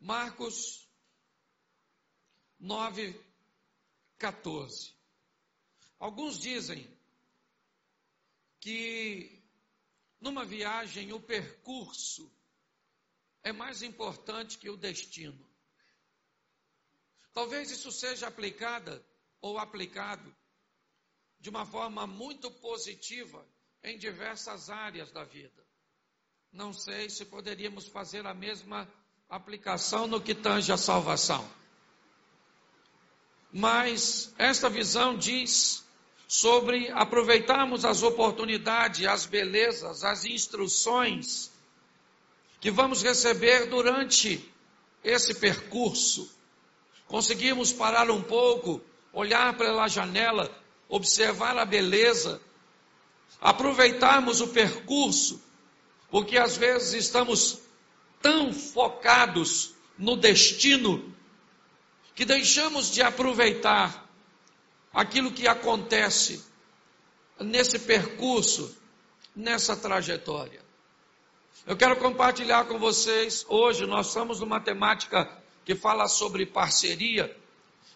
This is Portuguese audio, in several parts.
Marcos 9, 14. Alguns dizem que numa viagem o percurso é mais importante que o destino. Talvez isso seja aplicada ou aplicado de uma forma muito positiva em diversas áreas da vida. Não sei se poderíamos fazer a mesma aplicação no que tange a salvação. Mas esta visão diz sobre aproveitarmos as oportunidades, as belezas, as instruções que vamos receber durante esse percurso. Conseguimos parar um pouco, olhar pela janela, observar a beleza, aproveitarmos o percurso, porque às vezes estamos tão focados no destino que deixamos de aproveitar aquilo que acontece nesse percurso, nessa trajetória. Eu quero compartilhar com vocês, hoje nós estamos numa temática que fala sobre parceria.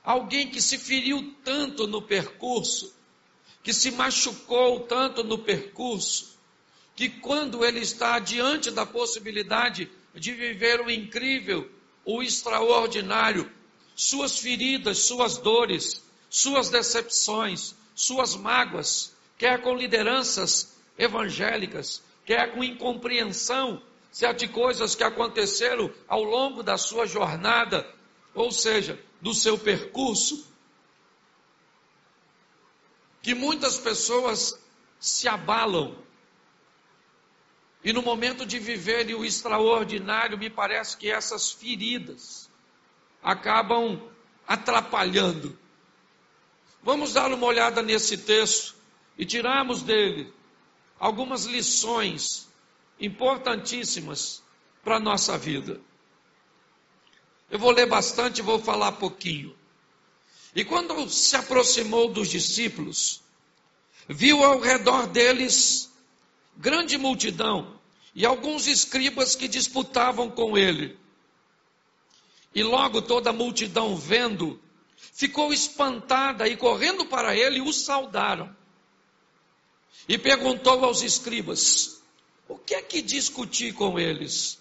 Alguém que se feriu tanto no percurso, que se machucou tanto no percurso, que quando ele está diante da possibilidade de viver o incrível, o extraordinário, suas feridas, suas dores, suas decepções, suas mágoas, quer com lideranças evangélicas, quer com incompreensão de coisas que aconteceram ao longo da sua jornada, ou seja, do seu percurso, que muitas pessoas se abalam e no momento de viver o extraordinário, me parece que essas feridas acabam atrapalhando. Vamos dar uma olhada nesse texto e tirarmos dele algumas lições importantíssimas para a nossa vida. Eu vou ler bastante e vou falar pouquinho. E quando se aproximou dos discípulos, viu ao redor deles grande multidão e alguns escribas que disputavam com ele. E logo toda a multidão vendo, ficou espantada e correndo para ele o saudaram. E perguntou aos escribas: O que é que discuti com eles?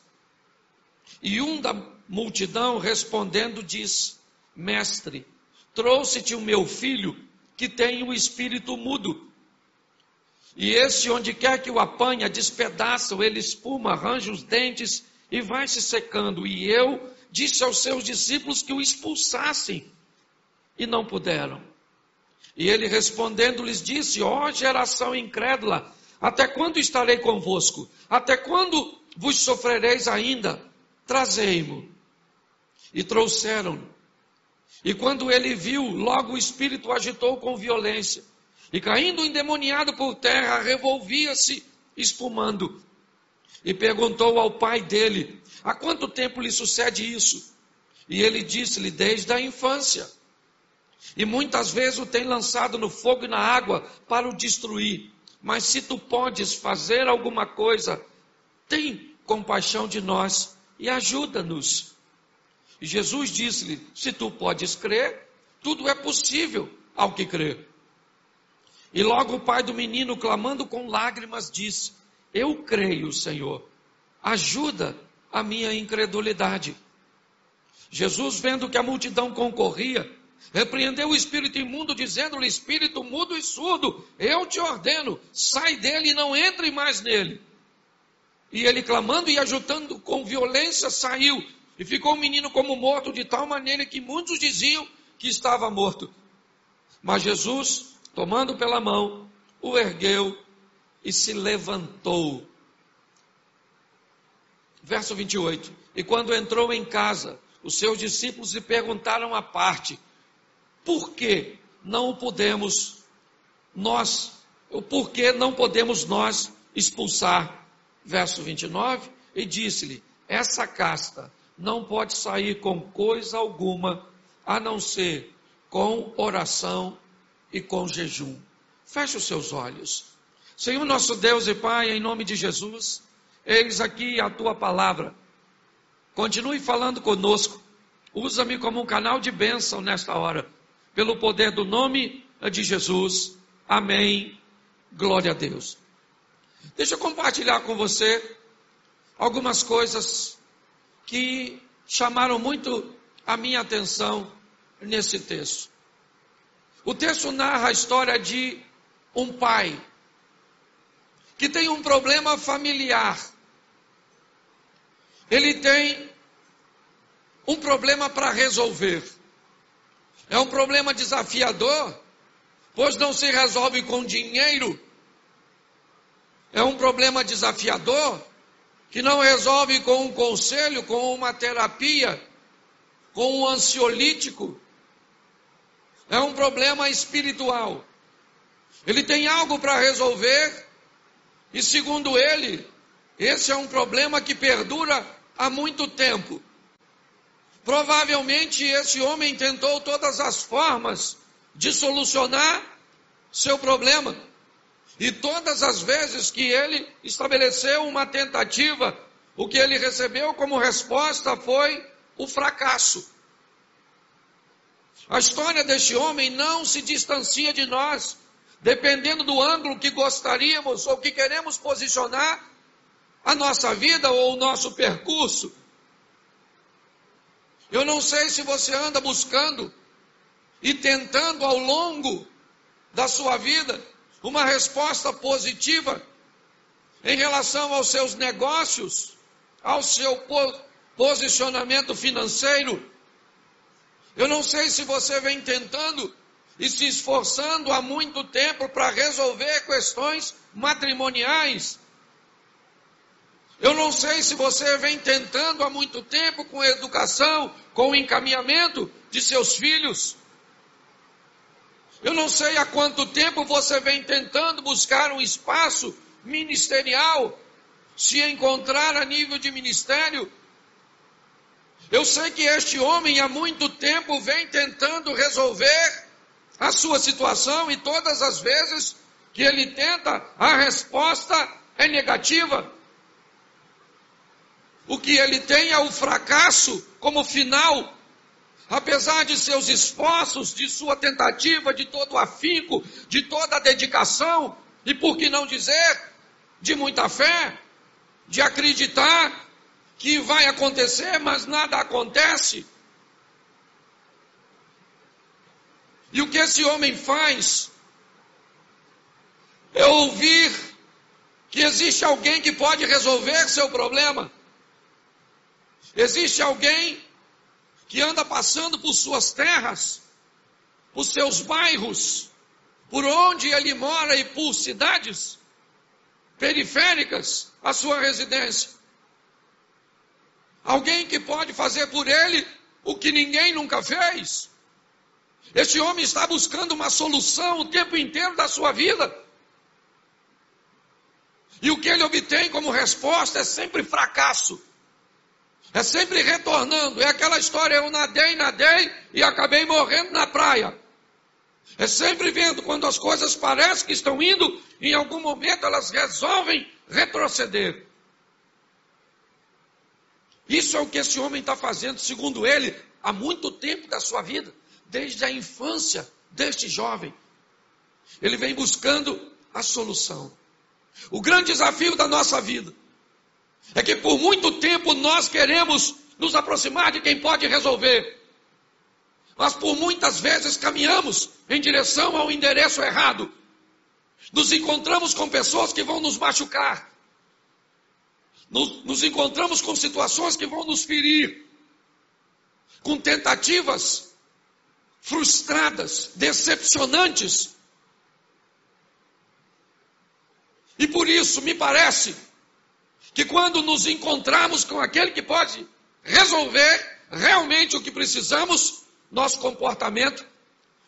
E um da multidão respondendo diz: Mestre, trouxe-te o meu filho que tem o espírito mudo e esse, onde quer que o apanha, despedaça, ele espuma, arranja os dentes e vai se secando. E eu disse aos seus discípulos que o expulsassem, e não puderam. E ele respondendo lhes disse: Ó oh, geração incrédula, até quando estarei convosco? Até quando vos sofrereis ainda? Trazei-mo. E trouxeram. E quando ele viu, logo o espírito agitou com violência e caindo endemoniado por terra, revolvia-se, espumando. E perguntou ao pai dele: Há quanto tempo lhe sucede isso? E ele disse-lhe: Desde a infância. E muitas vezes o tem lançado no fogo e na água para o destruir. Mas se tu podes fazer alguma coisa, tem compaixão de nós e ajuda-nos. Jesus disse-lhe: Se tu podes crer, tudo é possível ao que crer. E logo o pai do menino, clamando com lágrimas, disse: Eu creio, Senhor, ajuda a minha incredulidade. Jesus, vendo que a multidão concorria, repreendeu o espírito imundo, dizendo-lhe: Espírito mudo e surdo, eu te ordeno, sai dele e não entre mais nele. E ele, clamando e ajudando com violência, saiu. E ficou o menino como morto, de tal maneira que muitos diziam que estava morto. Mas Jesus, tomando pela mão, o ergueu e se levantou. Verso 28. E quando entrou em casa, os seus discípulos lhe perguntaram à parte: por que não podemos nós, o porquê não podemos nós expulsar? Verso 29. E disse-lhe: essa casta não pode sair com coisa alguma a não ser com oração e com jejum. Feche os seus olhos. Senhor nosso Deus e Pai, em nome de Jesus, eis aqui a tua palavra. Continue falando conosco. Usa-me como um canal de bênção nesta hora, pelo poder do nome de Jesus. Amém. Glória a Deus. Deixa eu compartilhar com você algumas coisas que chamaram muito a minha atenção nesse texto. O texto narra a história de um pai que tem um problema familiar. Ele tem um problema para resolver. É um problema desafiador, pois não se resolve com dinheiro. É um problema desafiador que não resolve com um conselho, com uma terapia, com um ansiolítico. É um problema espiritual. Ele tem algo para resolver, e segundo ele, esse é um problema que perdura há muito tempo. Provavelmente esse homem tentou todas as formas de solucionar seu problema. E todas as vezes que ele estabeleceu uma tentativa, o que ele recebeu como resposta foi o fracasso. A história deste homem não se distancia de nós, dependendo do ângulo que gostaríamos ou que queremos posicionar a nossa vida ou o nosso percurso. Eu não sei se você anda buscando e tentando ao longo da sua vida uma resposta positiva em relação aos seus negócios, ao seu posicionamento financeiro. Eu não sei se você vem tentando e se esforçando há muito tempo para resolver questões matrimoniais. Eu não sei se você vem tentando há muito tempo com a educação, com o encaminhamento de seus filhos. Eu não sei há quanto tempo você vem tentando buscar um espaço ministerial, se encontrar a nível de ministério. Eu sei que este homem há muito tempo vem tentando resolver a sua situação e todas as vezes que ele tenta, a resposta é negativa. O que ele tem é o fracasso como final apesar de seus esforços, de sua tentativa, de todo o afinco, de toda a dedicação, e por que não dizer, de muita fé, de acreditar que vai acontecer, mas nada acontece. E o que esse homem faz é ouvir que existe alguém que pode resolver seu problema. Existe alguém que anda passando por suas terras, por seus bairros, por onde ele mora e por cidades periféricas à sua residência. Alguém que pode fazer por ele o que ninguém nunca fez. Este homem está buscando uma solução o tempo inteiro da sua vida. E o que ele obtém como resposta é sempre fracasso. É sempre retornando. É aquela história: eu nadei, nadei e acabei morrendo na praia. É sempre vendo quando as coisas parecem que estão indo, em algum momento elas resolvem retroceder. Isso é o que esse homem está fazendo, segundo ele, há muito tempo da sua vida, desde a infância deste jovem. Ele vem buscando a solução. O grande desafio da nossa vida é que por muito tempo nós queremos nos aproximar de quem pode resolver. Mas por muitas vezes caminhamos em direção ao endereço errado. Nos encontramos com pessoas que vão nos machucar. Nos, nos encontramos com situações que vão nos ferir. Com tentativas frustradas, decepcionantes. E por isso, me parece que quando nos encontramos com aquele que pode resolver realmente o que precisamos, nosso comportamento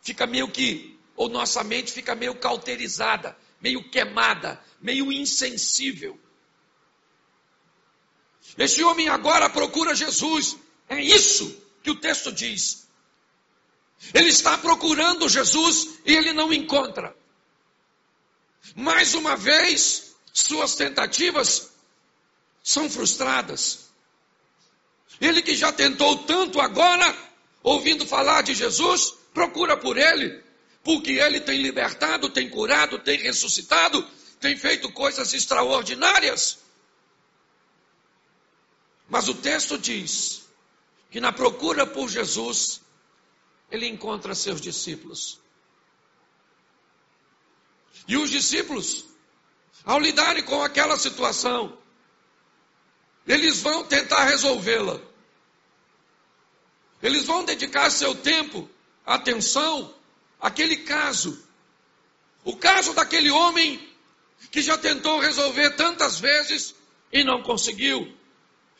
fica meio que, ou nossa mente fica meio cauterizada, meio queimada, meio insensível. Este homem agora procura Jesus. É isso que o texto diz. Ele está procurando Jesus e ele não encontra. Mais uma vez, suas tentativas são frustradas. Ele que já tentou tanto agora, ouvindo falar de Jesus, procura por ele, porque ele tem libertado, tem curado, tem ressuscitado, tem feito coisas extraordinárias. Mas o texto diz que na procura por Jesus, ele encontra seus discípulos. E os discípulos, ao lidarem com aquela situação, eles vão tentar resolvê-la. Eles vão dedicar seu tempo, atenção, àquele caso. O caso daquele homem que já tentou resolver tantas vezes e não conseguiu.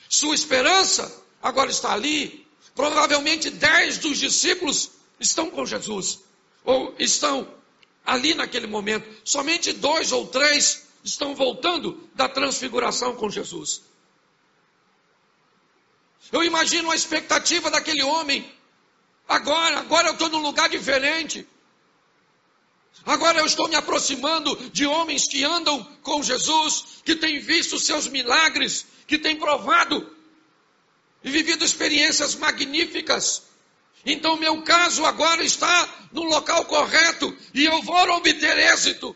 Sua esperança agora está ali. Provavelmente dez dos discípulos estão com Jesus, ou estão ali naquele momento. Somente dois ou três estão voltando da transfiguração com Jesus. Eu imagino a expectativa daquele homem. Agora, agora eu estou num lugar diferente. Agora eu estou me aproximando de homens que andam com Jesus, que têm visto seus milagres, que têm provado e vivido experiências magníficas. Então, meu caso agora está no local correto e eu vou obter êxito.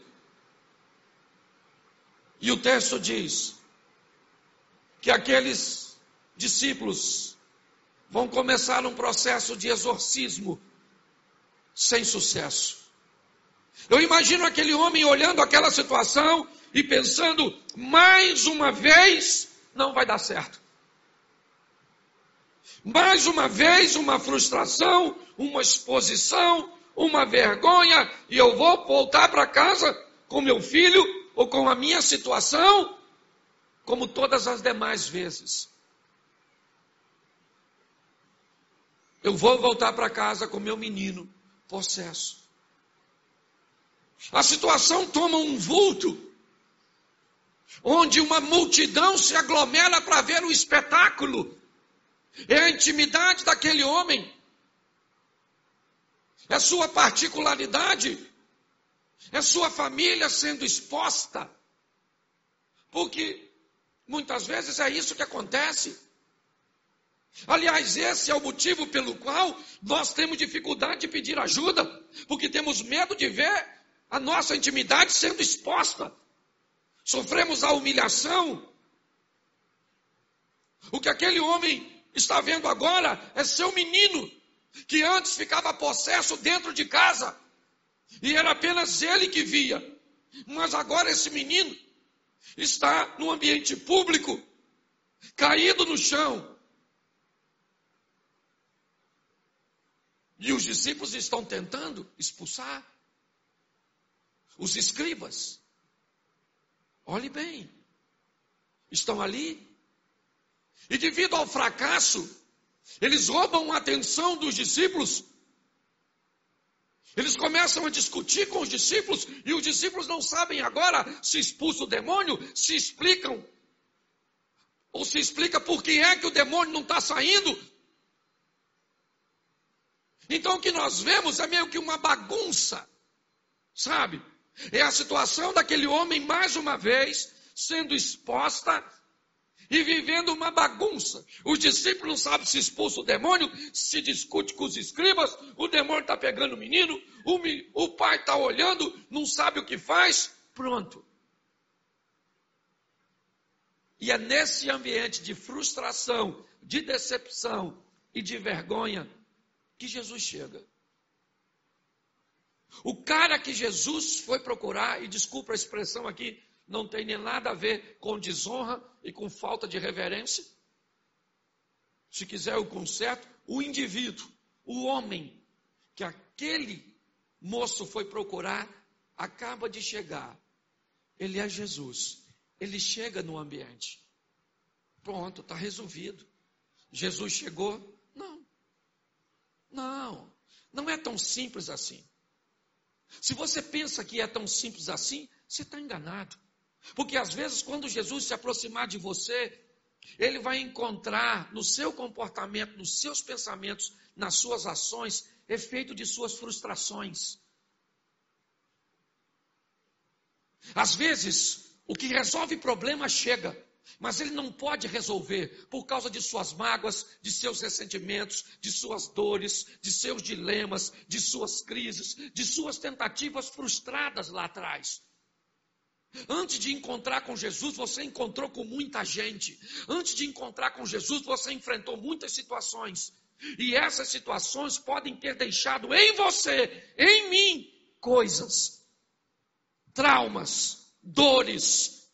E o texto diz que aqueles discípulos vão começar um processo de exorcismo sem sucesso. Eu imagino aquele homem olhando aquela situação e pensando, mais uma vez, não vai dar certo. Mais uma vez, uma frustração, uma exposição, uma vergonha, e eu vou voltar para casa com meu filho ou com a minha situação, como todas as demais vezes. Eu vou voltar para casa com meu menino possesso. A situação toma um vulto, onde uma multidão se aglomera para ver o espetáculo. É a intimidade daquele homem, é sua particularidade, é sua família sendo exposta. Porque muitas vezes é isso que acontece. Aliás, esse é o motivo pelo qual nós temos dificuldade de pedir ajuda, porque temos medo de ver a nossa intimidade sendo exposta. Sofremos a humilhação. O que aquele homem está vendo agora é seu menino, que antes ficava possesso dentro de casa, e era apenas ele que via. Mas agora esse menino está no ambiente público, caído no chão. E os discípulos estão tentando expulsar. Os escribas, olhe bem, estão ali. E devido ao fracasso, eles roubam a atenção dos discípulos. Eles começam a discutir com os discípulos e os discípulos não sabem agora se expulsa o demônio, se explicam. Ou se explica por que é que o demônio não está saindo. Então o que nós vemos é meio que uma bagunça, sabe? É a situação daquele homem, mais uma vez, sendo exposta e vivendo uma bagunça. Os discípulos não sabem se expulsa o demônio, se discute com os escribas, o demônio está pegando o menino, o, o pai está olhando, não sabe o que faz, pronto. E é nesse ambiente de frustração, de decepção e de vergonha que Jesus chega. O cara que Jesus foi procurar, e desculpa a expressão aqui, não tem nem nada a ver com desonra e com falta de reverência. Se quiser o conserto, o indivíduo, o homem que aquele moço foi procurar, acaba de chegar. Ele é Jesus. Ele chega no ambiente. Pronto, está resolvido. Jesus chegou? Não. Não. É tão simples assim. Se você pensa que é tão simples assim, você está enganado. Porque às vezes, quando Jesus se aproximar de você, ele vai encontrar no seu comportamento, nos seus pensamentos, nas suas ações, efeito de suas frustrações. Às vezes, o que resolve problema chega, mas ele não pode resolver por causa de suas mágoas, de seus ressentimentos, de suas dores, de seus dilemas, de suas crises, de suas tentativas frustradas lá atrás. Antes de encontrar com Jesus, você encontrou com muita gente. Antes de encontrar com Jesus, você enfrentou muitas situações. E essas situações podem ter deixado em você, em mim, coisas, traumas, dores.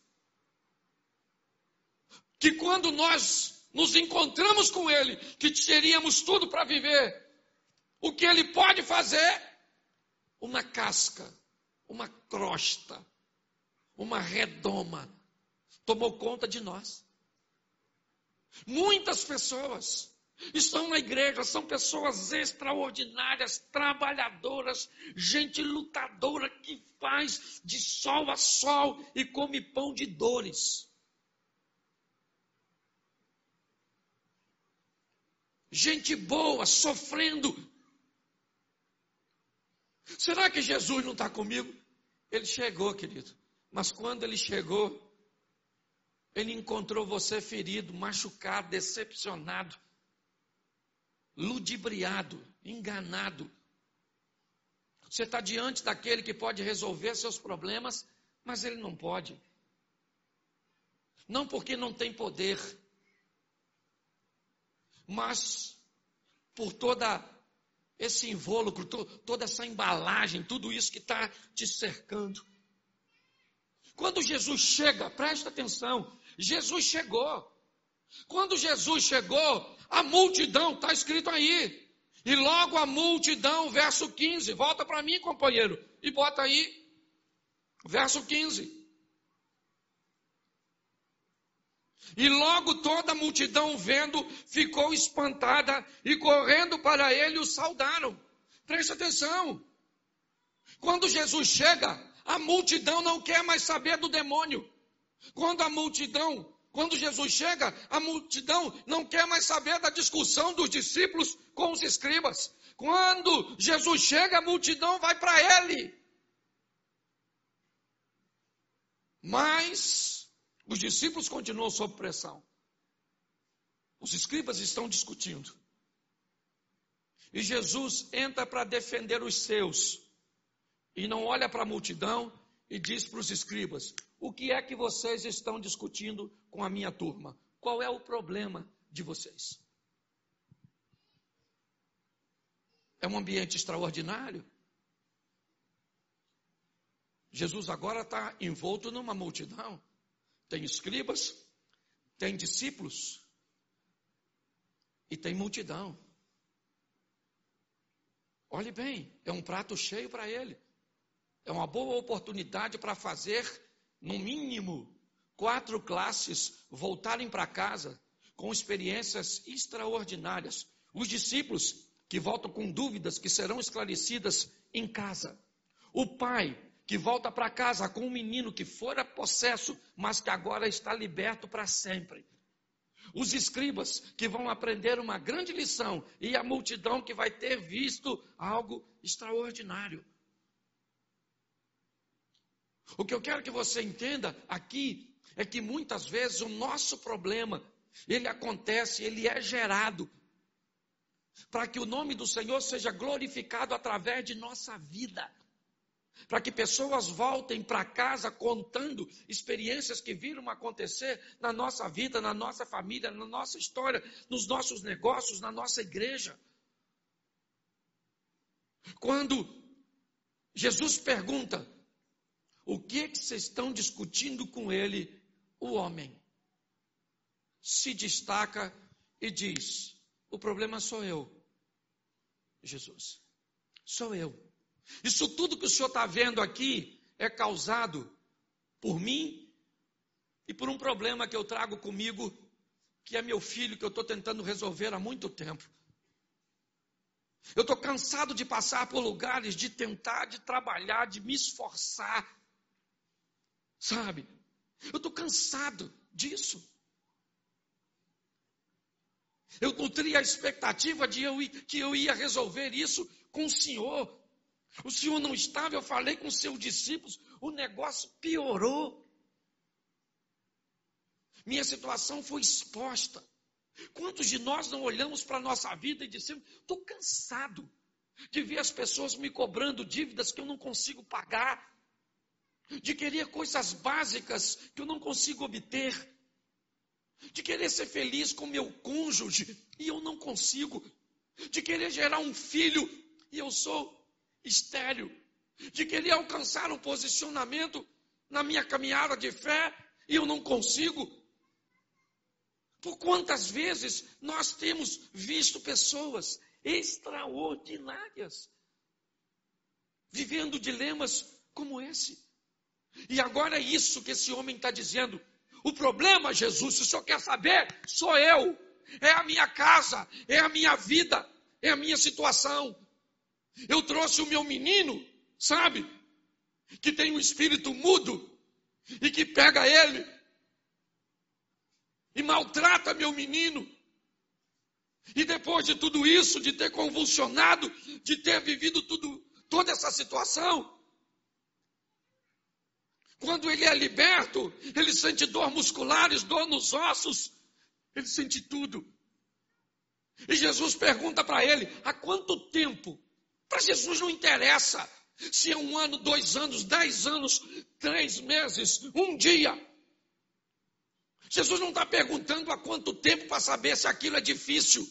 Que quando nós nos encontramos com Ele, que teríamos tudo para viver, o que Ele pode fazer? Uma casca, uma crosta uma redoma, tomou conta de nós. Muitas pessoas estão na igreja, são pessoas extraordinárias, trabalhadoras, gente lutadora que faz de sol a sol e come pão de dores. Gente boa, sofrendo. Será que Jesus não está comigo? Ele chegou, querido. Mas quando ele chegou, ele encontrou você ferido, machucado, decepcionado, ludibriado, enganado. Você está diante daquele que pode resolver seus problemas, mas ele não pode. Não porque não tem poder, mas por toda esse invólucro, toda essa embalagem, tudo isso que está te cercando. Quando Jesus chega, presta atenção, Jesus chegou. Quando Jesus chegou, a multidão, está escrito aí. E logo a multidão, verso 15, volta para mim, companheiro, e bota aí, verso 15. E logo toda a multidão vendo, ficou espantada e correndo para ele o saudaram. Preste atenção. Quando Jesus chega, a multidão não quer mais saber do demônio. Quando a multidão, quando Jesus chega, a multidão não quer mais saber da discussão dos discípulos com os escribas. Quando Jesus chega, a multidão vai para ele. Mas os discípulos continuam sob pressão. Os escribas estão discutindo. E Jesus entra para defender os seus e não olha para a multidão e diz para os escribas: O que é que vocês estão discutindo com a minha turma? Qual é o problema de vocês? É um ambiente extraordinário. Jesus agora está envolto numa multidão. Tem escribas, tem discípulos e tem multidão. Olhe bem, é um prato cheio para ele. É uma boa oportunidade para fazer, no mínimo, quatro classes voltarem para casa com experiências extraordinárias. Os discípulos que voltam com dúvidas que serão esclarecidas em casa. O pai que volta para casa com um menino que fora possesso, mas que agora está liberto para sempre. Os escribas que vão aprender uma grande lição e a multidão que vai ter visto algo extraordinário. O que eu quero que você entenda aqui é que muitas vezes o nosso problema, ele acontece, ele é gerado para que o nome do Senhor seja glorificado através de nossa vida. Para que pessoas voltem para casa contando experiências que viram acontecer na nossa vida, na nossa família, na nossa história, nos nossos negócios, na nossa igreja. Quando Jesus pergunta: o que, é que vocês estão discutindo com ele? O homem se destaca e diz: O problema sou eu, Jesus. Sou eu. Isso tudo que o senhor está vendo aqui é causado por mim e por um problema que eu trago comigo, que é meu filho, que eu estou tentando resolver há muito tempo. Eu estou cansado de passar por lugares, de tentar, de trabalhar, de me esforçar Sabe? Eu estou cansado disso. Eu nutria a expectativa de eu, que eu ia resolver isso com o Senhor. O Senhor não estava, eu falei com seus discípulos, o negócio piorou. Minha situação foi exposta. Quantos de nós não olhamos para a nossa vida e dissemos: estou cansado de ver as pessoas me cobrando dívidas que eu não consigo pagar, de querer coisas básicas que eu não consigo obter, de querer ser feliz com meu cônjuge e eu não consigo, de querer gerar um filho e eu sou estéril, de querer alcançar um posicionamento na minha caminhada de fé e eu não consigo. Por quantas vezes nós temos visto pessoas extraordinárias vivendo dilemas como esse? E agora é isso que esse homem está dizendo. O problema, Jesus, se o senhor quer saber, sou eu. É a minha casa, é a minha vida, é a minha situação. Eu trouxe o meu menino, sabe? Que tem um espírito mudo e que pega ele e maltrata meu menino. E depois de tudo isso, de ter convulsionado, de ter vivido tudo, toda essa situação, quando ele é liberto, ele sente dor musculares, dor nos ossos, ele sente tudo. E Jesus pergunta para ele: há quanto tempo? Para Jesus não interessa se é um ano, dois anos, dez anos, três meses, um dia. Jesus não está perguntando há quanto tempo para saber se aquilo é difícil.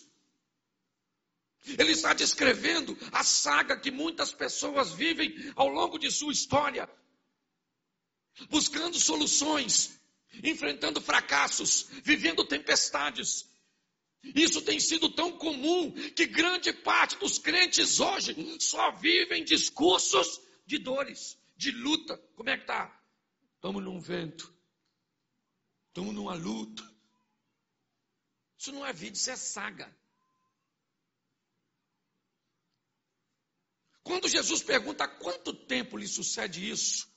Ele está descrevendo a saga que muitas pessoas vivem ao longo de sua história buscando soluções, enfrentando fracassos, vivendo tempestades. Isso tem sido tão comum que grande parte dos crentes hoje só vivem discursos de dores, de luta. Como é que tá? Estamos num vento. Estamos numa luta. Isso não é vida, isso é saga. Quando Jesus pergunta há quanto tempo lhe sucede isso,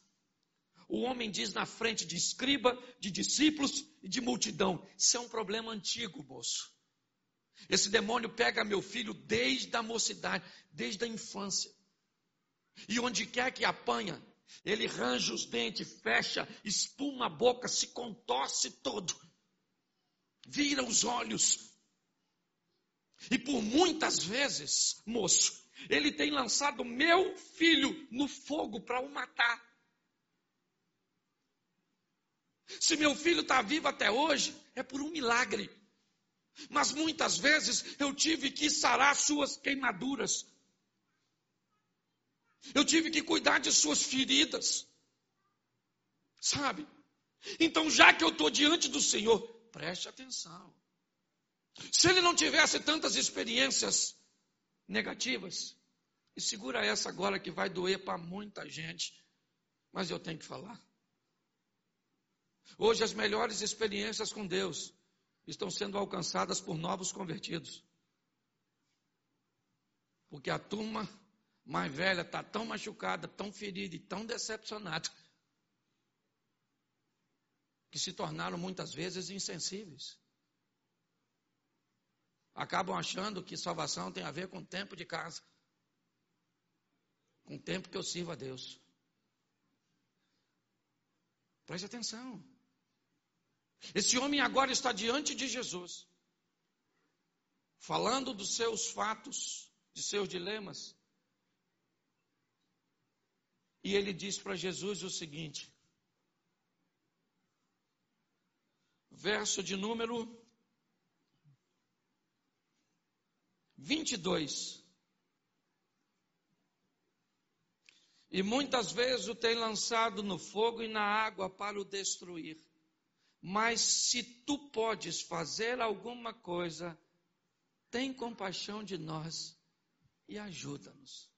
o homem diz na frente de escriba, de discípulos e de multidão: Isso é um problema antigo, moço. Esse demônio pega meu filho desde a mocidade, desde a infância. E onde quer que apanha, ele range os dentes, fecha, espuma a boca, se contorce todo, vira os olhos. E por muitas vezes, moço, ele tem lançado meu filho no fogo para o matar. Se meu filho está vivo até hoje, é por um milagre. Mas muitas vezes eu tive que sarar suas queimaduras. Eu tive que cuidar de suas feridas. Sabe? Então, já que eu estou diante do Senhor, preste atenção. Se ele não tivesse tantas experiências negativas, e segura essa agora que vai doer para muita gente, mas eu tenho que falar. Hoje, as melhores experiências com Deus estão sendo alcançadas por novos convertidos. Porque a turma mais velha está tão machucada, tão ferida e tão decepcionada, que se tornaram muitas vezes insensíveis. Acabam achando que salvação tem a ver com tempo de casa, com o tempo que eu sirvo a Deus. Preste atenção. Esse homem agora está diante de Jesus, falando dos seus fatos, de seus dilemas. E ele diz para Jesus o seguinte: verso de número 22. E muitas vezes o tem lançado no fogo e na água para o destruir. Mas se tu podes fazer alguma coisa, tem compaixão de nós e ajuda-nos.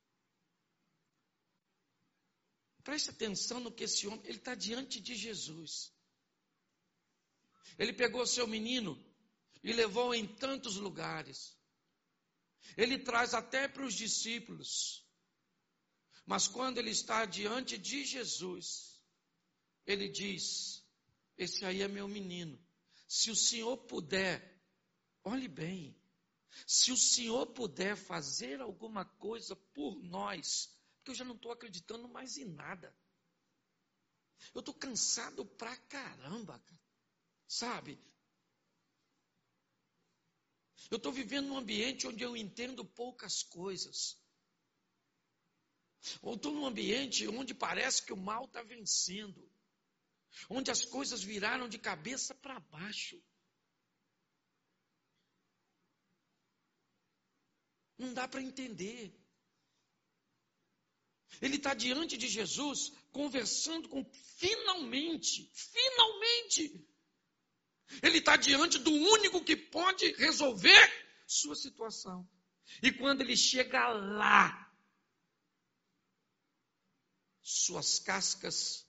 Preste atenção no que esse homem, ele está diante de Jesus. Ele pegou seu menino e levou em tantos lugares. Ele traz até para os discípulos. Mas quando ele está diante de Jesus, ele diz: esse aí é meu menino. Se o senhor puder, olhe bem, Se o Senhor puder fazer alguma coisa por nós, porque eu já não estou acreditando mais em nada. Eu estou cansado pra caramba, cara. sabe? Eu estou vivendo num ambiente onde eu entendo poucas coisas. Ou estou num ambiente onde parece que o mal está vencendo. Onde as coisas viraram de cabeça para baixo. Não dá para entender. Ele está diante de Jesus, conversando com, finalmente, finalmente, ele está diante do único que pode resolver sua situação. E quando ele chega lá, suas cascas,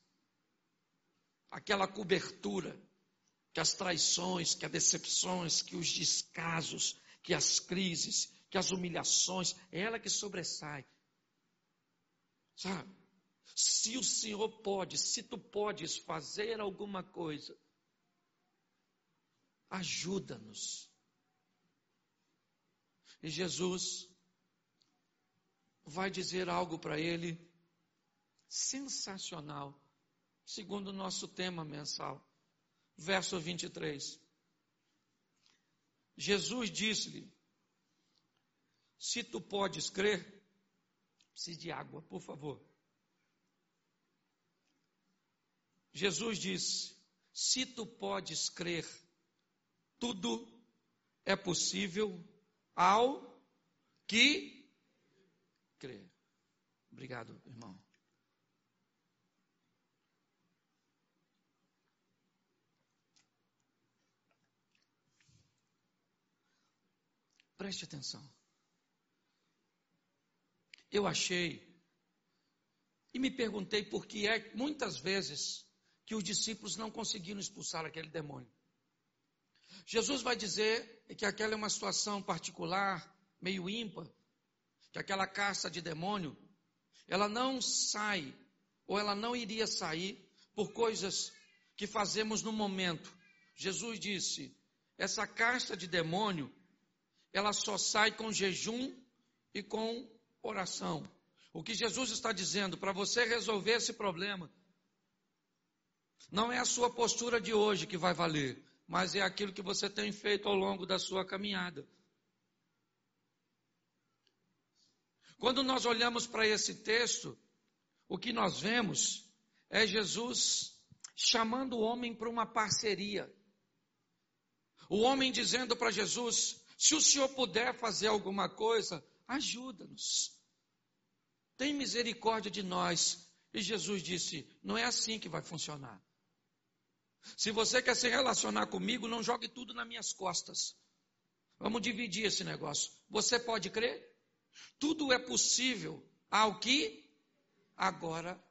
aquela cobertura, que as traições, que as decepções, que os descasos, que as crises, que as humilhações, é ela que sobressai. Sabe? Se o Senhor pode, se tu podes fazer alguma coisa, ajuda-nos. E Jesus vai dizer algo para ele sensacional, segundo o nosso tema mensal. Verso 23. Jesus disse-lhe: Se tu podes crer, precise de água, por favor. Jesus disse: Se tu podes crer, tudo é possível ao que crê. Obrigado, irmão. Preste atenção. Eu achei e me perguntei por que é muitas vezes que os discípulos não conseguiram expulsar aquele demônio. Jesus vai dizer que aquela é uma situação particular, meio ímpar, que aquela caça de demônio, ela não sai, ou ela não iria sair, por coisas que fazemos no momento. Jesus disse: essa casta de demônio, ela só sai com jejum e com oração. O que Jesus está dizendo para você resolver esse problema, não é a sua postura de hoje que vai valer, mas é aquilo que você tem feito ao longo da sua caminhada. Quando nós olhamos para esse texto, o que nós vemos é Jesus chamando o homem para uma parceria. O homem dizendo para Jesus: se o Senhor puder fazer alguma coisa, ajuda-nos. Tem misericórdia de nós. E Jesus disse: não é assim que vai funcionar. Se você quer se relacionar comigo, não jogue tudo nas minhas costas. Vamos dividir esse negócio. Você pode crer? Tudo é possível ao que agora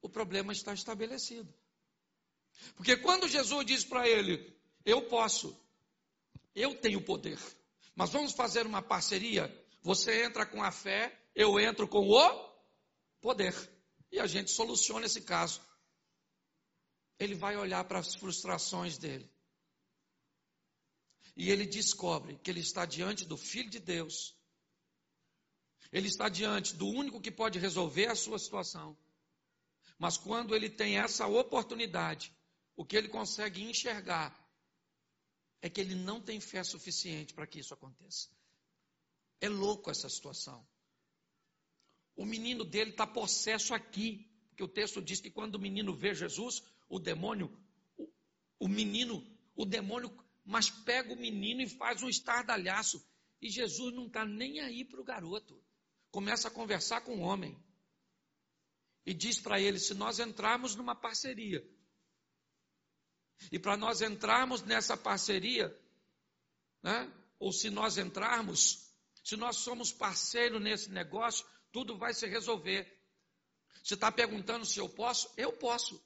o problema está estabelecido. Porque quando Jesus diz para ele: Eu posso, eu tenho poder, mas vamos fazer uma parceria. Você entra com a fé, eu entro com o poder. E a gente soluciona esse caso ele vai olhar para as frustrações dele. E ele descobre que ele está diante do Filho de Deus. Ele está diante do único que pode resolver a sua situação. Mas quando ele tem essa oportunidade, o que ele consegue enxergar é que ele não tem fé suficiente para que isso aconteça. É louco essa situação. O menino dele está possesso aqui, porque o texto diz que quando o menino vê Jesus, o demônio, o, o menino, o demônio, mas pega o menino e faz um estardalhaço. E Jesus não está nem aí para o garoto. Começa a conversar com o homem. E diz para ele: se nós entrarmos numa parceria, e para nós entrarmos nessa parceria, né, ou se nós entrarmos, se nós somos parceiro nesse negócio, tudo vai se resolver. Você está perguntando se eu posso? Eu posso.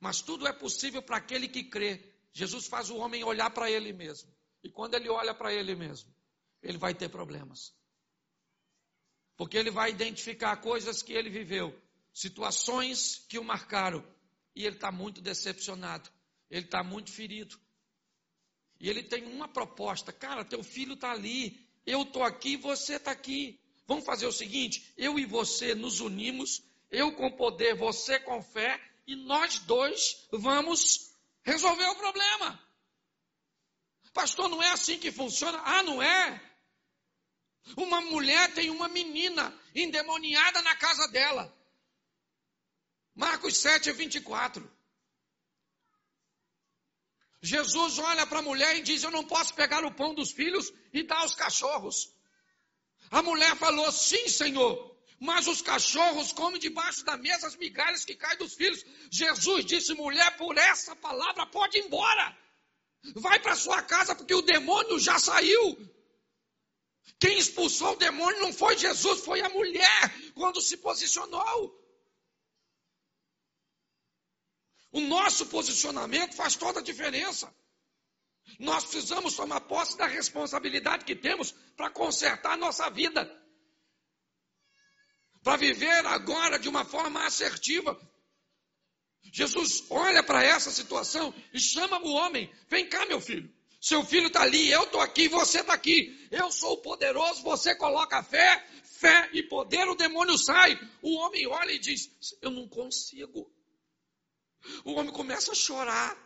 Mas tudo é possível para aquele que crê. Jesus faz o homem olhar para ele mesmo. E quando ele olha para ele mesmo, ele vai ter problemas. Porque ele vai identificar coisas que ele viveu, situações que o marcaram. E ele está muito decepcionado. Ele está muito ferido. E ele tem uma proposta: cara, teu filho está ali, eu estou aqui, você está aqui. Vamos fazer o seguinte: eu e você nos unimos, eu com poder, você com fé, e nós dois vamos resolver o problema. Pastor, não é assim que funciona? Ah, não é? Uma mulher tem uma menina endemoniada na casa dela. Marcos 7, 24. Jesus olha para a mulher e diz: Eu não posso pegar o pão dos filhos e dar aos cachorros. A mulher falou: Sim, Senhor, mas os cachorros comem debaixo da mesa as migalhas que caem dos filhos. Jesus disse: Mulher, por essa palavra pode ir embora. Vai para sua casa porque o demônio já saiu. Quem expulsou o demônio não foi Jesus, foi a mulher quando se posicionou. O nosso posicionamento faz toda a diferença. Nós precisamos tomar posse da responsabilidade que temos para consertar a nossa vida. Para viver agora de uma forma assertiva. Jesus olha para essa situação e chama o homem: vem cá, meu filho. Seu filho está ali, eu estou aqui, você está aqui. Eu sou o poderoso, você coloca fé, fé e poder, o demônio sai. O homem olha e diz: Eu não consigo. O homem começa a chorar.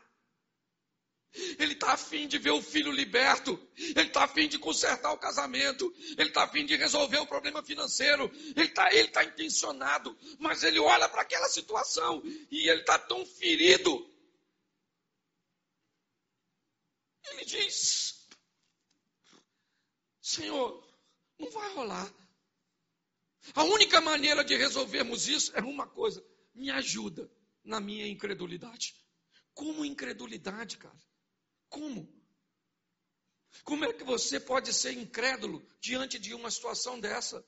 Ele está afim de ver o filho liberto. Ele está afim de consertar o casamento. Ele está afim de resolver o problema financeiro. Ele está ele tá intencionado. Mas ele olha para aquela situação e ele está tão ferido. Ele diz: Senhor, não vai rolar. A única maneira de resolvermos isso é uma coisa: me ajuda na minha incredulidade. Como incredulidade, cara? Como? Como é que você pode ser incrédulo diante de uma situação dessa?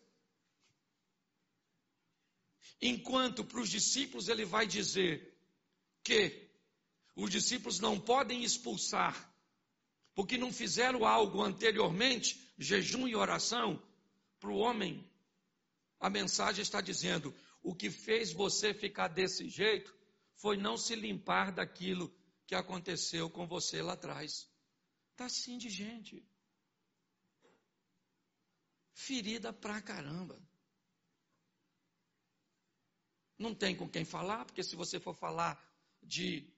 Enquanto para os discípulos ele vai dizer que os discípulos não podem expulsar, porque não fizeram algo anteriormente, jejum e oração, para o homem, a mensagem está dizendo: o que fez você ficar desse jeito foi não se limpar daquilo que aconteceu com você lá atrás. Está assim de gente. Ferida pra caramba. Não tem com quem falar, porque se você for falar de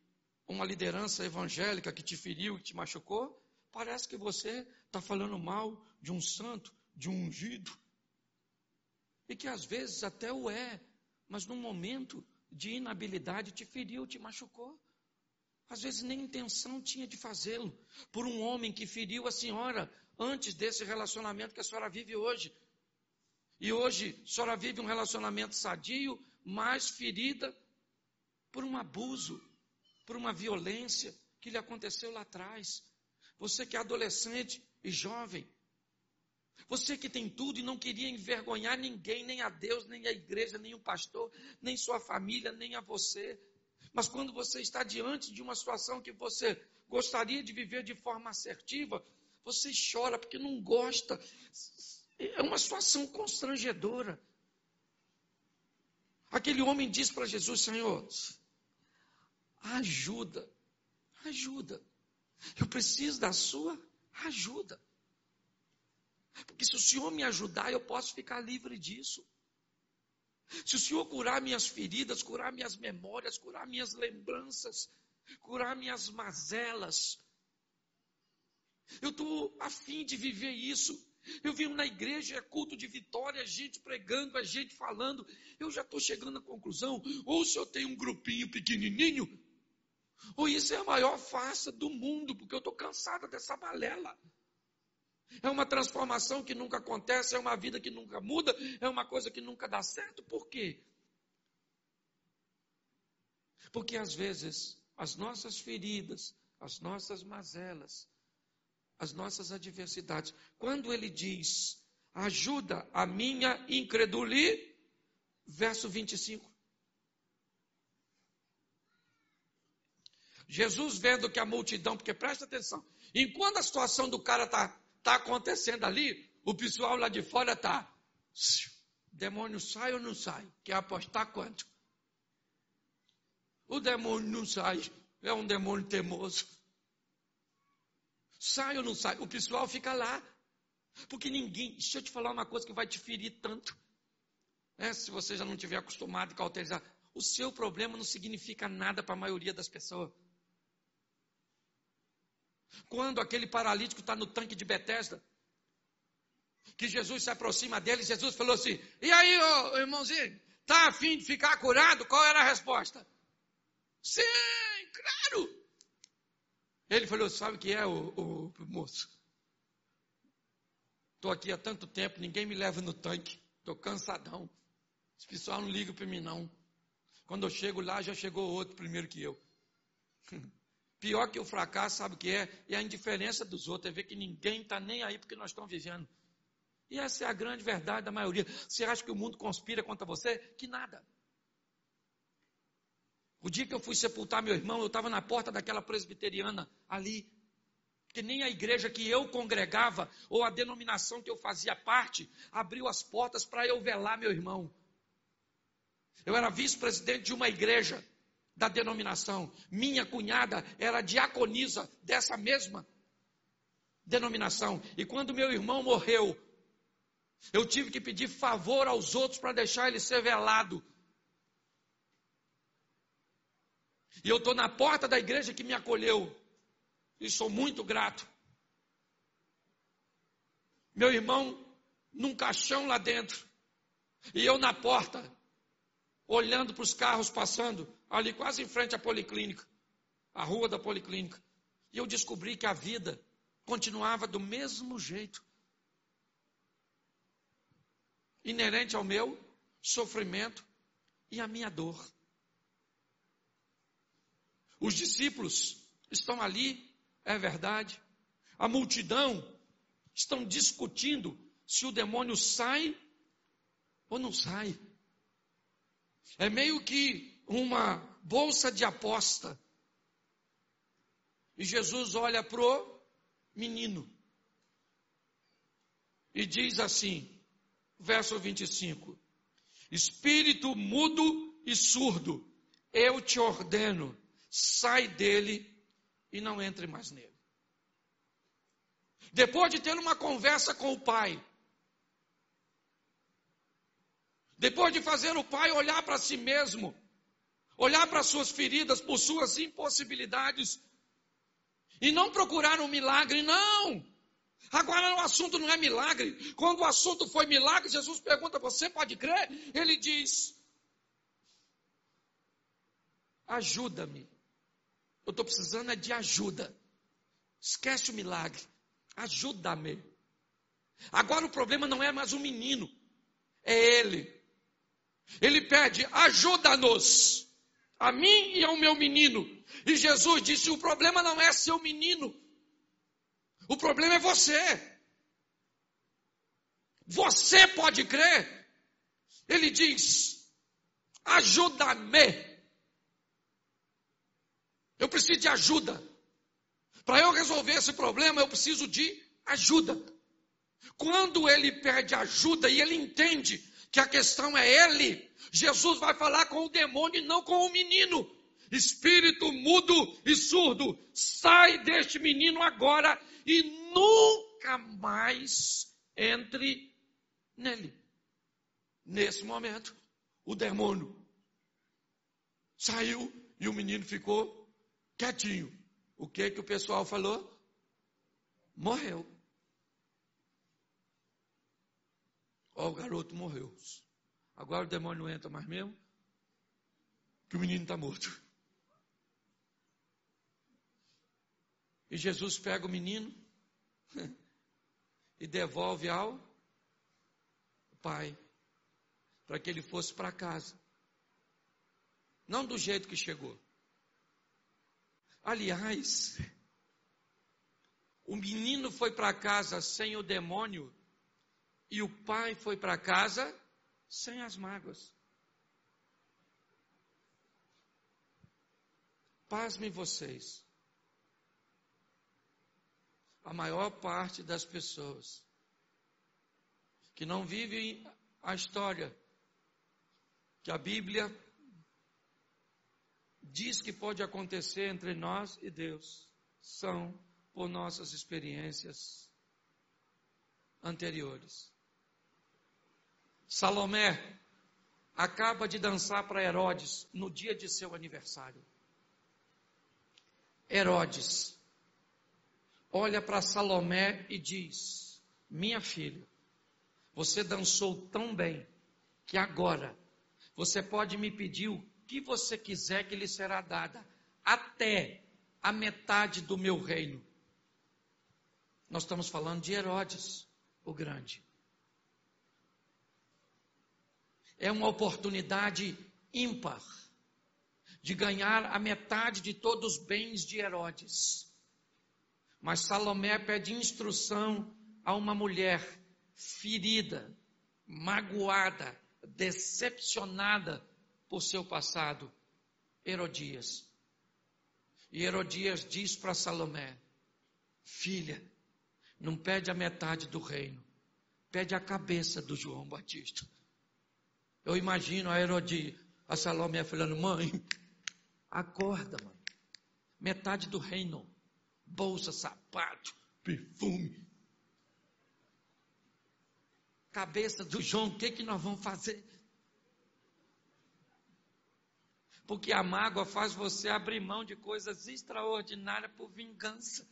uma liderança evangélica que te feriu, que te machucou, parece que você está falando mal de um santo, de um ungido. E que às vezes até o é, mas no momento de inabilidade te feriu, te machucou. Às vezes nem intenção tinha de fazê-lo. Por um homem que feriu a senhora antes desse relacionamento que a senhora vive hoje. E hoje a senhora vive um relacionamento sadio, mas ferida por um abuso, por uma violência que lhe aconteceu lá atrás. Você que é adolescente e jovem, você que tem tudo e não queria envergonhar ninguém, nem a Deus, nem a igreja, nem o pastor, nem sua família, nem a você. Mas quando você está diante de uma situação que você gostaria de viver de forma assertiva, você chora porque não gosta. É uma situação constrangedora. Aquele homem diz para Jesus: Senhor, ajuda, ajuda. Eu preciso da sua ajuda. Porque se o Senhor me ajudar, eu posso ficar livre disso. Se o Senhor curar minhas feridas, curar minhas memórias, curar minhas lembranças, curar minhas mazelas, eu estou afim de viver isso. Eu venho na igreja, é culto de vitória, a gente pregando, a gente falando. Eu já estou chegando à conclusão: ou se eu tenho um grupinho pequenininho, ou isso é a maior farsa do mundo, porque eu estou cansada dessa balela. É uma transformação que nunca acontece, é uma vida que nunca muda, é uma coisa que nunca dá certo. Por quê? Porque às vezes as nossas feridas, as nossas mazelas, as nossas adversidades, quando ele diz, ajuda a minha incredulidade, verso 25. Jesus vendo que a multidão, porque presta atenção, enquanto a situação do cara está está acontecendo ali, o pessoal lá de fora está. Demônio sai ou não sai? Quer apostar quanto? O demônio não sai, é um demônio teimoso. Sai ou não sai? O pessoal fica lá. Porque ninguém. Deixa eu te falar uma coisa que vai te ferir tanto. É, se você já não tiver acostumado a cauterizar. O seu problema não significa nada para a maioria das pessoas. Quando aquele paralítico está no tanque de Betesda, que Jesus se aproxima dele, Jesus falou assim: E aí, ô, irmãozinho, está afim de ficar curado? Qual era a resposta? Sim, claro. Ele falou: Sabe o que é, o, o moço? Estou aqui há tanto tempo, ninguém me leva no tanque, estou cansadão. Esse pessoal não liga para mim, não. Quando eu chego lá, já chegou outro primeiro que eu. Pior que o fracasso, sabe o que é? É a indiferença dos outros, é ver que ninguém está nem aí porque nós estamos vivendo. E essa é a grande verdade da maioria. Você acha que o mundo conspira contra você? Que nada. O dia que eu fui sepultar meu irmão, eu estava na porta daquela presbiteriana ali. Que nem a igreja que eu congregava, ou a denominação que eu fazia parte, abriu as portas para eu velar meu irmão. Eu era vice-presidente de uma igreja da denominação. Minha cunhada era diaconisa dessa mesma denominação. E quando meu irmão morreu, eu tive que pedir favor aos outros para deixar ele ser velado. E eu estou na porta da igreja que me acolheu. E sou muito grato. Meu irmão num caixão lá dentro. E eu na porta, olhando para os carros passando ali quase em frente à policlínica, a rua da policlínica. E eu descobri que a vida continuava do mesmo jeito. Inerente ao meu sofrimento e à minha dor. Os discípulos estão ali, é verdade. A multidão estão discutindo se o demônio sai ou não sai. É meio que uma bolsa de aposta. E Jesus olha pro menino e diz assim, verso 25: Espírito mudo e surdo, eu te ordeno, sai dele e não entre mais nele. Depois de ter uma conversa com o pai, depois de fazer o pai olhar para si mesmo, olhar para suas feridas, por suas impossibilidades, e não procurar um milagre, não. Agora o assunto não é milagre. Quando o assunto foi milagre, Jesus pergunta: Você pode crer? Ele diz: Ajuda-me. Eu estou precisando é de ajuda. Esquece o milagre. Ajuda-me. Agora o problema não é mais o menino, é ele. Ele pede: ajuda-nos a mim e ao meu menino. E Jesus disse: o problema não é seu menino, o problema é você. Você pode crer. Ele diz: ajuda-me. Eu preciso de ajuda. Para eu resolver esse problema, eu preciso de ajuda. Quando ele pede ajuda e ele entende que a questão é ele, Jesus vai falar com o demônio e não com o menino. Espírito mudo e surdo, sai deste menino agora e nunca mais entre nele. Nesse momento, o demônio saiu e o menino ficou quietinho. O que que o pessoal falou? Morreu. Ó, o garoto morreu. Agora o demônio não entra mais mesmo, que o menino está morto. E Jesus pega o menino e devolve ao pai, para que ele fosse para casa. Não do jeito que chegou. Aliás, o menino foi para casa sem o demônio e o pai foi para casa sem as mágoas. Pasmem vocês. A maior parte das pessoas que não vivem a história que a Bíblia diz que pode acontecer entre nós e Deus são por nossas experiências anteriores. Salomé acaba de dançar para Herodes no dia de seu aniversário. Herodes olha para Salomé e diz: Minha filha, você dançou tão bem que agora você pode me pedir o que você quiser que lhe será dada, até a metade do meu reino. Nós estamos falando de Herodes, o Grande. É uma oportunidade ímpar de ganhar a metade de todos os bens de Herodes. Mas Salomé pede instrução a uma mulher ferida, magoada, decepcionada por seu passado, Herodias. E Herodias diz para Salomé: Filha, não pede a metade do reino, pede a cabeça do João Batista. Eu imagino a Herodias, a Salomé falando: Mãe, acorda, mãe. Metade do reino, bolsa, sapato, perfume. Cabeça do João, o que, que nós vamos fazer? Porque a mágoa faz você abrir mão de coisas extraordinárias por vingança.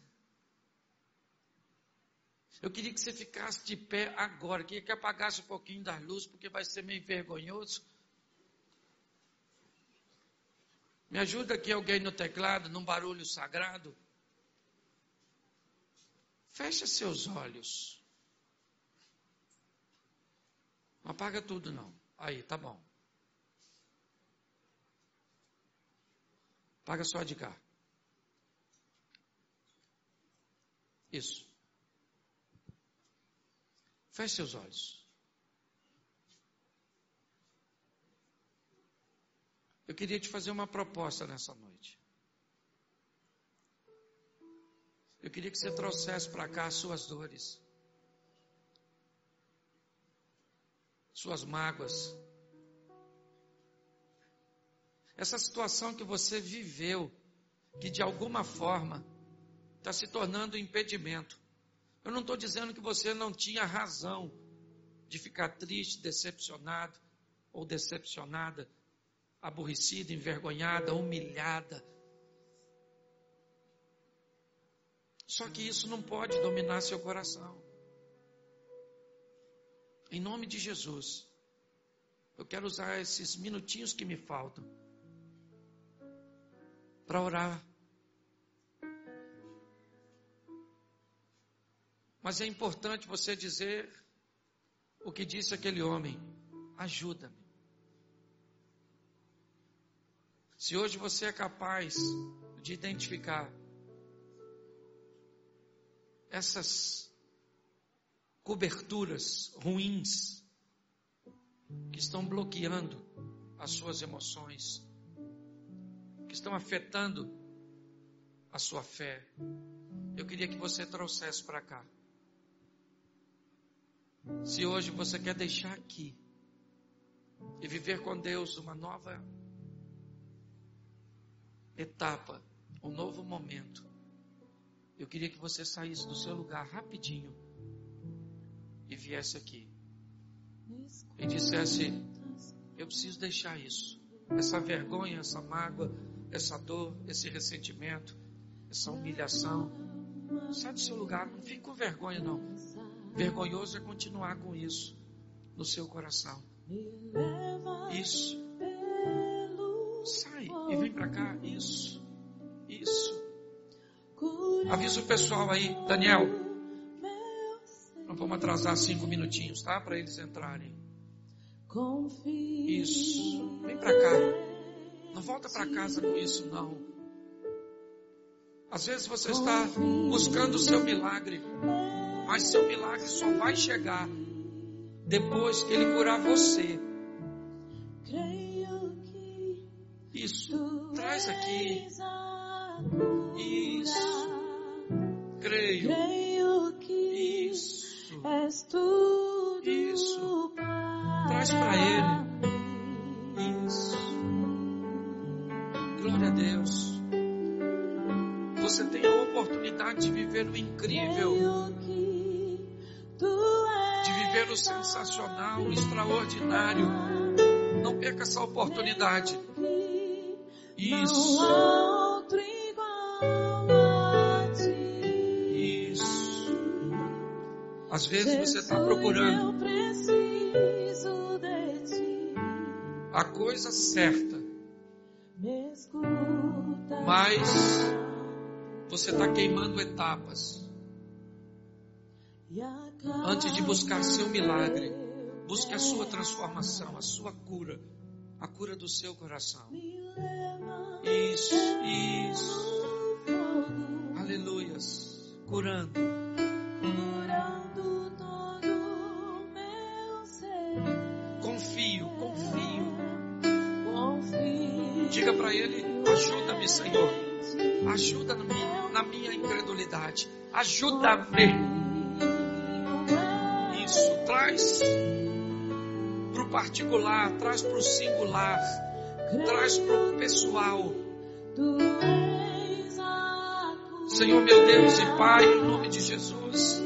Eu queria que você ficasse de pé agora, queria que apagasse um pouquinho da luz, porque vai ser meio vergonhoso. Me ajuda aqui alguém no teclado, num barulho sagrado. Feche seus olhos. Não apaga tudo não. Aí, tá bom. Paga só de cá. Isso. Feche seus olhos. Eu queria te fazer uma proposta nessa noite. Eu queria que você trouxesse para cá as suas dores, suas mágoas, essa situação que você viveu, que de alguma forma está se tornando um impedimento. Eu não estou dizendo que você não tinha razão de ficar triste, decepcionado ou decepcionada, aborrecida, envergonhada, humilhada. Só que isso não pode dominar seu coração. Em nome de Jesus, eu quero usar esses minutinhos que me faltam para orar. Mas é importante você dizer o que disse aquele homem: ajuda-me. Se hoje você é capaz de identificar essas coberturas ruins que estão bloqueando as suas emoções, estão afetando a sua fé. Eu queria que você trouxesse para cá. Se hoje você quer deixar aqui e viver com Deus uma nova etapa, um novo momento, eu queria que você saísse do seu lugar rapidinho e viesse aqui e dissesse: Eu preciso deixar isso, essa vergonha, essa mágoa, essa dor, esse ressentimento, essa humilhação. Sai do seu lugar, não fique com vergonha, não. Vergonhoso é continuar com isso no seu coração. Isso. Sai e vem para cá. Isso. Isso. Avisa o pessoal aí, Daniel. Não vamos atrasar cinco minutinhos, tá? Para eles entrarem. Isso. Vem para cá. Não volta para casa com isso, não. Às vezes você está buscando o seu milagre, mas seu milagre só vai chegar depois que ele curar você. Isso. Traz aqui. Isso. Creio. Isso. Isso. Traz para ele. você tem a oportunidade de viver o incrível, de viver o sensacional, o extraordinário. Não perca essa oportunidade. Isso. Isso. Às vezes você está procurando a coisa certa, mas você está queimando etapas. Antes de buscar seu milagre, busque a sua transformação, a sua cura, a cura do seu coração. Isso, isso. Aleluias. Curando. Confio, confio. Diga para ele: ajuda-me, Senhor. Ajuda na minha, na minha incredulidade. Ajuda-me. Traz para o particular, traz para o singular, traz para o pessoal. Senhor meu Deus e Pai, em nome de Jesus,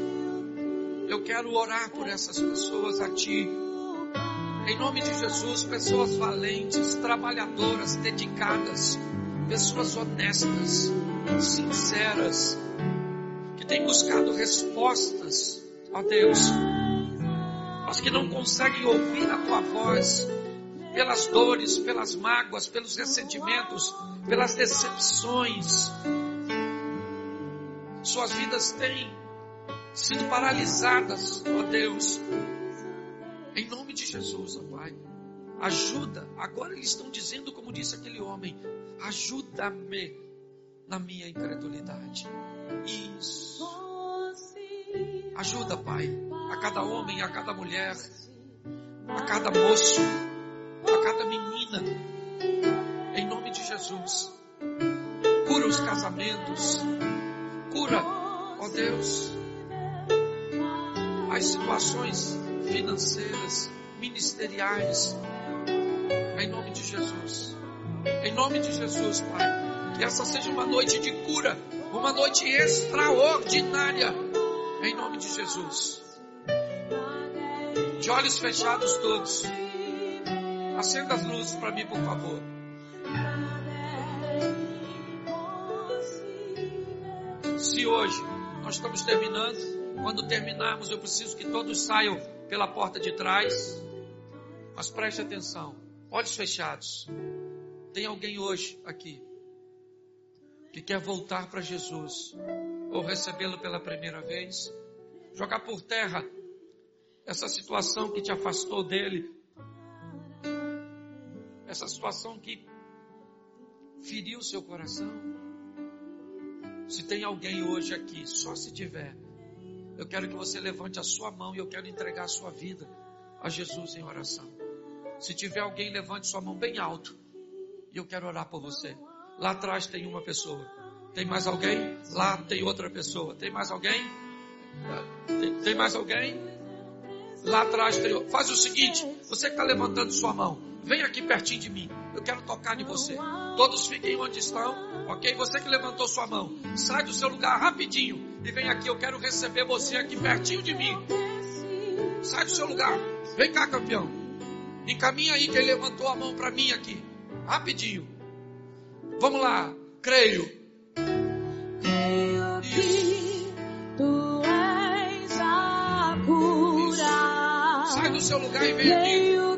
eu quero orar por essas pessoas a Ti. Em nome de Jesus, pessoas valentes, trabalhadoras, dedicadas, pessoas honestas, sinceras, que têm buscado respostas, ó Deus, mas que não conseguem ouvir a Tua voz, pelas dores, pelas mágoas, pelos ressentimentos, pelas decepções. Suas vidas têm sido paralisadas, ó Deus. Em nome de Jesus, ó Pai. Ajuda. Agora eles estão dizendo, como disse aquele homem: ajuda-me na minha incredulidade. Isso. Ajuda, Pai, a cada homem, a cada mulher, a cada moço, a cada menina. Em nome de Jesus. Cura os casamentos. Cura, ó Deus, as situações financeiras, ministeriais. Em nome de Jesus. Em nome de Jesus, Pai. Que essa seja uma noite de cura, uma noite extraordinária. Em nome de Jesus. De olhos fechados todos. Acenda as luzes para mim, por favor. Se hoje nós estamos terminando, quando terminarmos, eu preciso que todos saiam pela porta de trás. Mas preste atenção, olhos fechados. Tem alguém hoje aqui que quer voltar para Jesus ou recebê-lo pela primeira vez? Jogar por terra essa situação que te afastou dele, essa situação que feriu seu coração. Se tem alguém hoje aqui, só se tiver, eu quero que você levante a sua mão e eu quero entregar a sua vida a Jesus em oração. Se tiver alguém, levante sua mão bem alto e eu quero orar por você. Lá atrás tem uma pessoa. Tem mais alguém? Lá tem outra pessoa. Tem mais alguém? Tem, tem mais alguém? Lá atrás. Faz o seguinte: você que está levantando sua mão, vem aqui pertinho de mim. Eu quero tocar em você. Todos fiquem onde estão, ok? Você que levantou sua mão, sai do seu lugar rapidinho e vem aqui. Eu quero receber você aqui pertinho de mim. Sai do seu lugar. Vem cá, campeão. Encaminha aí quem levantou a mão para mim aqui. Rapidinho. Vamos lá. Creio seu lugar e vem aqui.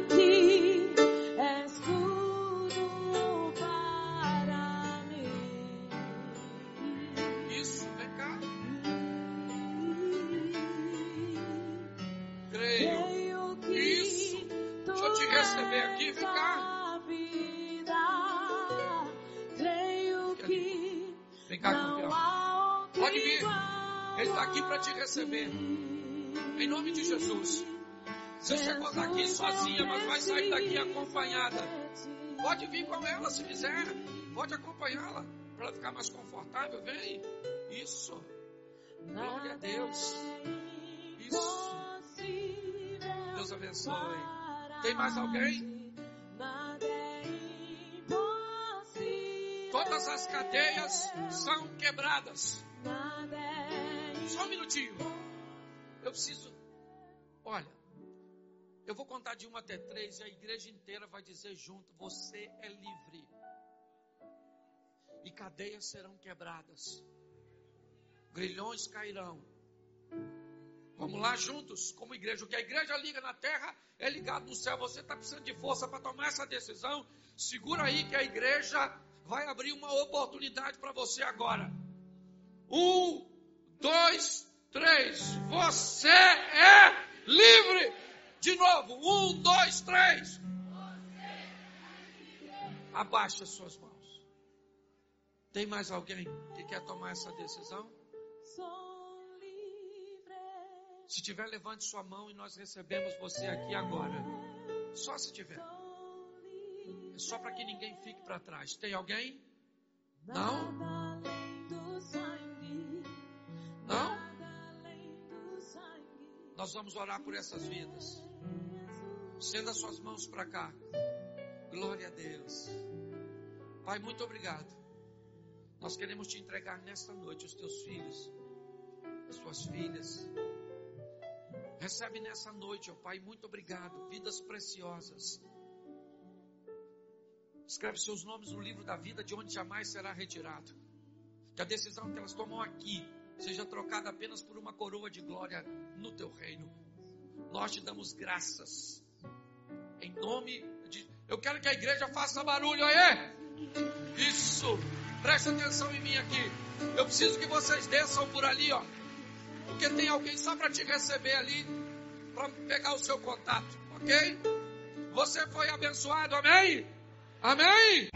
Sair daqui acompanhada. Pode vir com ela se quiser. Pode acompanhá-la. Para ficar mais confortável. Vem. Isso. Glória a Deus. Isso. Deus abençoe. Tem mais alguém? Todas as cadeias são quebradas. Só um minutinho. Eu preciso. Olha, eu vou contar de um até três e a igreja inteira vai dizer junto: Você é livre. E cadeias serão quebradas. Grilhões cairão. Vamos lá juntos, como igreja. O que a igreja liga na terra é ligado no céu. Você está precisando de força para tomar essa decisão. Segura aí que a igreja vai abrir uma oportunidade para você agora. Um, dois, três. Você é livre. De novo. Um, dois, três. Abaixa suas mãos. Tem mais alguém que quer tomar essa decisão? Se tiver, levante sua mão e nós recebemos você aqui agora. Só se tiver. É só para que ninguém fique para trás. Tem alguém? Não? Não? Nós vamos orar por essas vidas. Estenda suas mãos para cá. Glória a Deus. Pai, muito obrigado. Nós queremos te entregar nesta noite os teus filhos, as tuas filhas. Recebe nessa noite, ó Pai, muito obrigado. Vidas preciosas. Escreve seus nomes no livro da vida, de onde jamais será retirado. Que a decisão que elas tomam aqui seja trocada apenas por uma coroa de glória no teu reino. Nós te damos graças. Em nome de. Eu quero que a igreja faça barulho aí. Isso. Presta atenção em mim aqui. Eu preciso que vocês desçam por ali, ó. Porque tem alguém só para te receber ali, para pegar o seu contato, ok? Você foi abençoado, amém? Amém?